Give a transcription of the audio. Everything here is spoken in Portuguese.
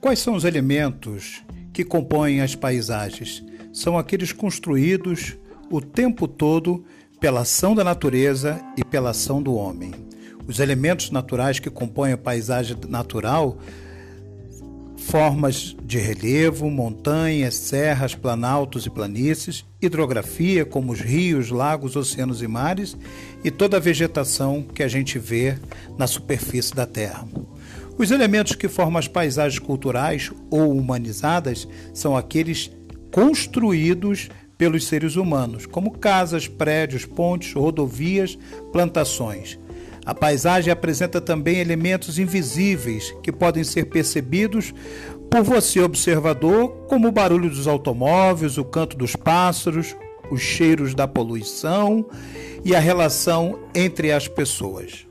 Quais são os elementos que compõem as paisagens? São aqueles construídos o tempo todo pela ação da natureza e pela ação do homem. Os elementos naturais que compõem a paisagem natural formas de relevo, montanhas, serras, planaltos e planícies, hidrografia, como os rios, lagos, oceanos e mares, e toda a vegetação que a gente vê na superfície da Terra. Os elementos que formam as paisagens culturais ou humanizadas são aqueles construídos pelos seres humanos, como casas, prédios, pontes, rodovias, plantações. A paisagem apresenta também elementos invisíveis que podem ser percebidos por você, observador, como o barulho dos automóveis, o canto dos pássaros, os cheiros da poluição e a relação entre as pessoas.